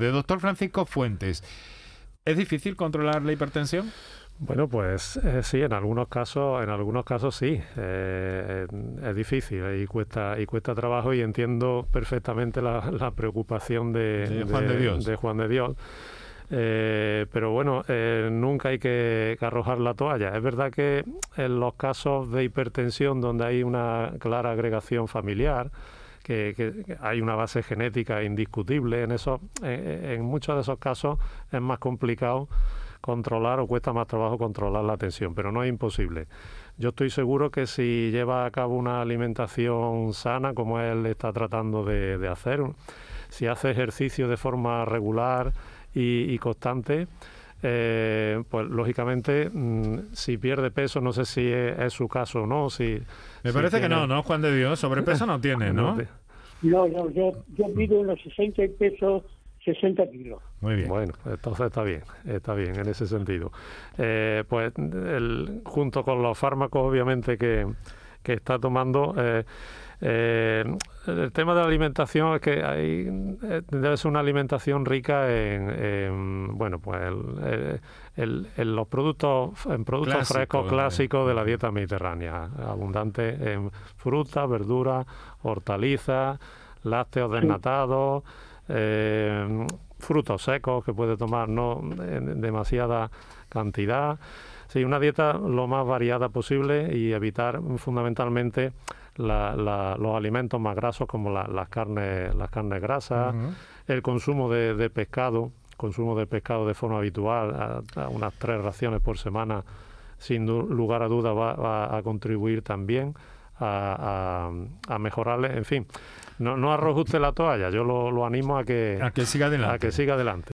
De doctor Francisco Fuentes, ¿es difícil controlar la hipertensión? Bueno, pues eh, sí, en algunos casos, en algunos casos sí, eh, es difícil y cuesta y cuesta trabajo y entiendo perfectamente la, preocupación de, Juan de, Dios. De Juan de Dios. Eh, pero bueno, nunca hay que, arrojar la toalla. Es verdad que en los casos de hipertensión donde hay una clara agregación familiar, que, hay una base genética indiscutible. En, eso, en muchos de esos casos es más complicado controlar o cuesta más trabajo controlar la tensión, pero no es imposible. Yo estoy seguro que si lleva a cabo una alimentación sana, como él está tratando de, hacer, si hace ejercicio de forma regular y, constante, eh, pues lógicamente mm, si pierde peso, no sé si es, su caso o no. Si, Me parece que no, ¿no, Juan de Dios? Sobrepeso no tiene, ¿no? No, no, yo, yo mido unos 60 pesos 60 kilos. Muy bien. Bueno, entonces está bien, está bien en ese sentido. Eh, pues el, junto con los fármacos, obviamente, que, que está tomando, eh, eh, el tema de la alimentación es que hay, debe ser una alimentación rica en, bueno, pues el, los productos, en productos frescos clásicos de la dieta mediterránea, abundante en frutas, verduras, hortalizas, lácteos desnatados eh, frutos secos que puede tomar no en demasiada cantidad. Sí, una dieta lo más variada posible y evitar fundamentalmente los alimentos más grasos como las carnes las carnes grasas, el consumo de, pescado, consumo de pescado de forma habitual, a, unas tres raciones por semana, sin lugar a duda va, a contribuir también a, a, mejorarle. En fin, no, no arroje usted la toalla, yo lo, lo animo a que, a que siga adelante. A que siga adelante.